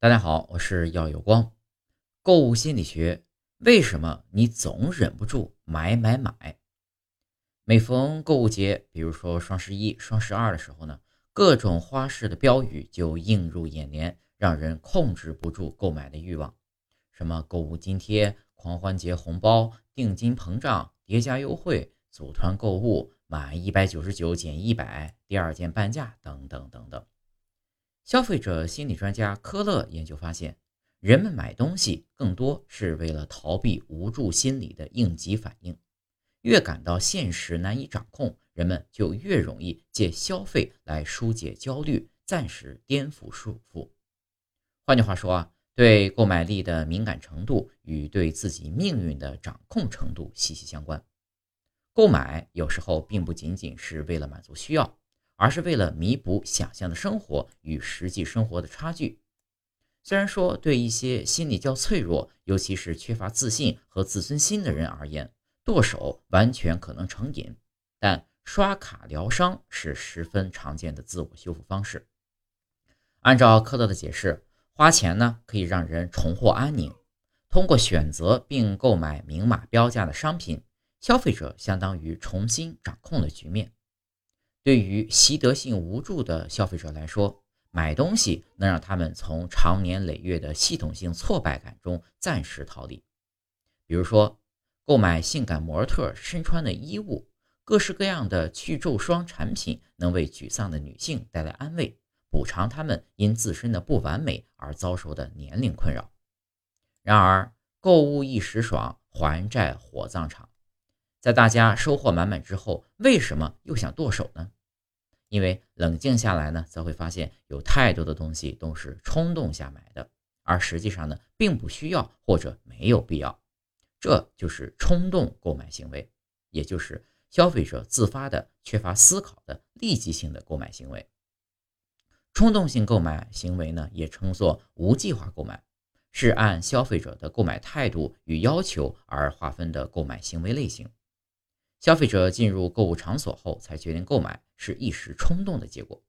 大家好，我是耀有光。购物心理学，为什么你总忍不住买买买？每逢购物节，比如说双十一、双十二的时候呢，各种花式的标语就映入眼帘，让人控制不住购买的欲望。什么购物津贴、狂欢节红包、定金膨胀、叠加优惠、组团购物、满一百九十九减一百，第二件半价等等等等。消费者心理专家科勒研究发现，人们买东西更多是为了逃避无助心理的应急反应。越感到现实难以掌控，人们就越容易借消费来疏解焦虑，暂时颠覆束缚。换句话说啊，对购买力的敏感程度与对自己命运的掌控程度息息相关。购买有时候并不仅仅是为了满足需要。而是为了弥补想象的生活与实际生活的差距。虽然说对一些心理较脆弱，尤其是缺乏自信和自尊心的人而言，剁手完全可能成瘾，但刷卡疗伤是十分常见的自我修复方式。按照科勒的解释，花钱呢可以让人重获安宁。通过选择并购买明码标价的商品，消费者相当于重新掌控了局面。对于习得性无助的消费者来说，买东西能让他们从长年累月的系统性挫败感中暂时逃离。比如说，购买性感模特身穿的衣物，各式各样的去皱霜产品能为沮丧的女性带来安慰，补偿她们因自身的不完美而遭受的年龄困扰。然而，购物一时爽，还债火葬场。在大家收获满满之后，为什么又想剁手呢？因为冷静下来呢，则会发现有太多的东西都是冲动下买的，而实际上呢，并不需要或者没有必要。这就是冲动购买行为，也就是消费者自发的、缺乏思考的立即性的购买行为。冲动性购买行为呢，也称作无计划购买，是按消费者的购买态度与要求而划分的购买行为类型。消费者进入购物场所后才决定购买，是一时冲动的结果。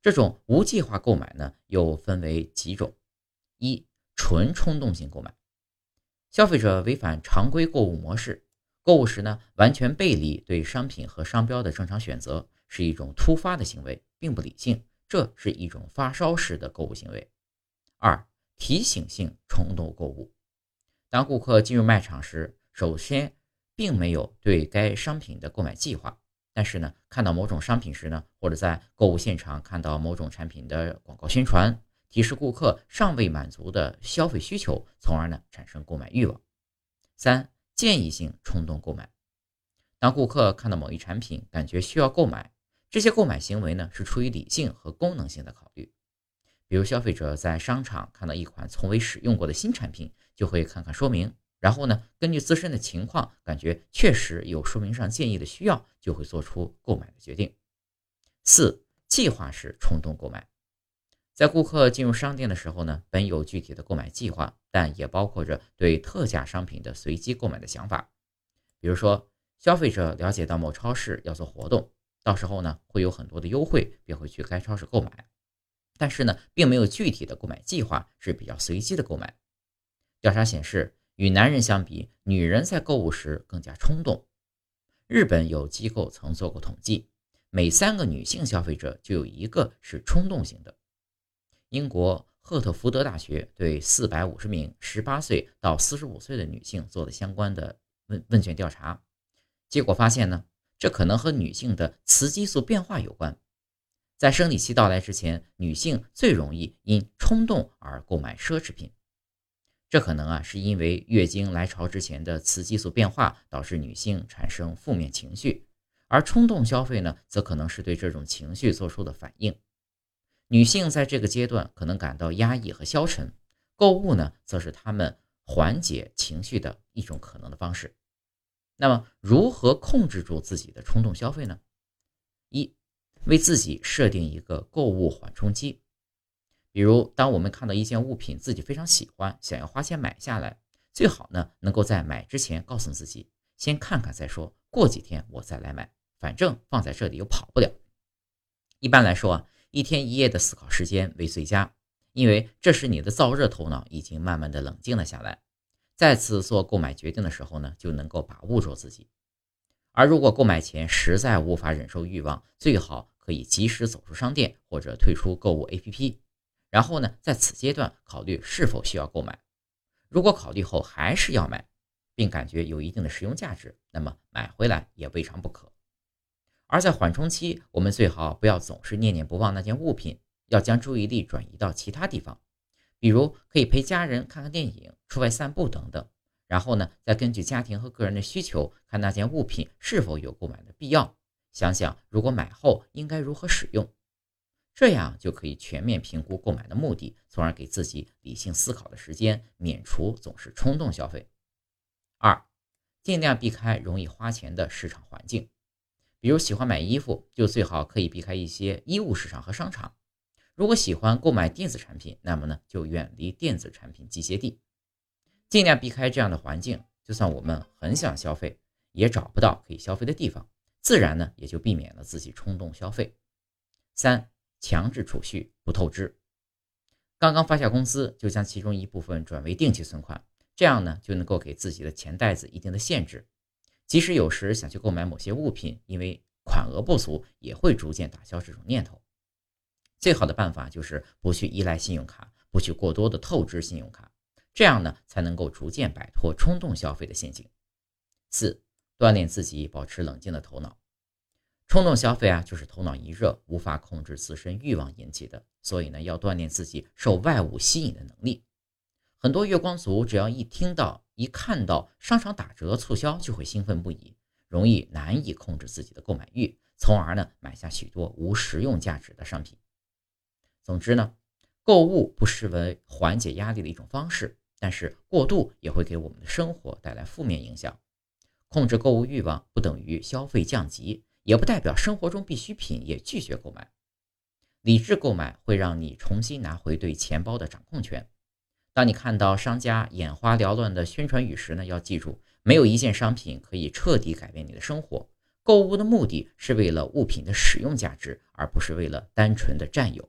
这种无计划购买呢，又分为几种：一、纯冲动性购买，消费者违反常规购物模式，购物时呢完全背离对商品和商标的正常选择，是一种突发的行为，并不理性，这是一种发烧式的购物行为。二、提醒性冲动购物，当顾客进入卖场时，首先。并没有对该商品的购买计划，但是呢，看到某种商品时呢，或者在购物现场看到某种产品的广告宣传，提示顾客尚未满足的消费需求，从而呢产生购买欲望。三、建议性冲动购买，当顾客看到某一产品，感觉需要购买，这些购买行为呢是出于理性和功能性的考虑。比如消费者在商场看到一款从未使用过的新产品，就会看看说明。然后呢，根据自身的情况，感觉确实有说明上建议的需要，就会做出购买的决定。四、计划式冲动购买，在顾客进入商店的时候呢，本有具体的购买计划，但也包括着对特价商品的随机购买的想法。比如说，消费者了解到某超市要做活动，到时候呢会有很多的优惠，便会去该超市购买。但是呢，并没有具体的购买计划，是比较随机的购买。调查显示。与男人相比，女人在购物时更加冲动。日本有机构曾做过统计，每三个女性消费者就有一个是冲动型的。英国赫特福德大学对四百五十名十八岁到四十五岁的女性做的相关的问问卷调查，结果发现呢，这可能和女性的雌激素变化有关。在生理期到来之前，女性最容易因冲动而购买奢侈品。这可能啊，是因为月经来潮之前的雌激素变化导致女性产生负面情绪，而冲动消费呢，则可能是对这种情绪做出的反应。女性在这个阶段可能感到压抑和消沉，购物呢，则是她们缓解情绪的一种可能的方式。那么，如何控制住自己的冲动消费呢？一，为自己设定一个购物缓冲期。比如，当我们看到一件物品自己非常喜欢，想要花钱买下来，最好呢能够在买之前告诉自己，先看看再说，过几天我再来买，反正放在这里又跑不了。一般来说啊，一天一夜的思考时间为最佳，因为这时你的燥热头脑已经慢慢的冷静了下来，再次做购买决定的时候呢，就能够把握住自己。而如果购买前实在无法忍受欲望，最好可以及时走出商店或者退出购物 APP，然后呢，在此阶段考虑是否需要购买。如果考虑后还是要买，并感觉有一定的实用价值，那么买回来也未尝不可。而在缓冲期，我们最好不要总是念念不忘那件物品，要将注意力转移到其他地方，比如可以陪家人看看电影、出外散步等等。然后呢，再根据家庭和个人的需求，看那件物品是否有购买的必要，想想如果买后应该如何使用，这样就可以全面评估购买的目的，从而给自己理性思考的时间，免除总是冲动消费。二，尽量避开容易花钱的市场环境，比如喜欢买衣服，就最好可以避开一些衣物市场和商场；如果喜欢购买电子产品，那么呢，就远离电子产品集结地。尽量避开这样的环境，就算我们很想消费，也找不到可以消费的地方，自然呢也就避免了自己冲动消费。三、强制储蓄不透支，刚刚发下工资就将其中一部分转为定期存款，这样呢就能够给自己的钱袋子一定的限制，即使有时想去购买某些物品，因为款额不足，也会逐渐打消这种念头。最好的办法就是不去依赖信用卡，不去过多的透支信用卡。这样呢，才能够逐渐摆脱冲动消费的陷阱。四、锻炼自己保持冷静的头脑。冲动消费啊，就是头脑一热，无法控制自身欲望引起的。所以呢，要锻炼自己受外物吸引的能力。很多月光族只要一听到、一看到商场打折促销，就会兴奋不已，容易难以控制自己的购买欲，从而呢，买下许多无实用价值的商品。总之呢，购物不失为缓解压力的一种方式。但是过度也会给我们的生活带来负面影响。控制购物欲望不等于消费降级，也不代表生活中必需品也拒绝购买。理智购买会让你重新拿回对钱包的掌控权。当你看到商家眼花缭乱的宣传语时呢，要记住，没有一件商品可以彻底改变你的生活。购物的目的是为了物品的使用价值，而不是为了单纯的占有。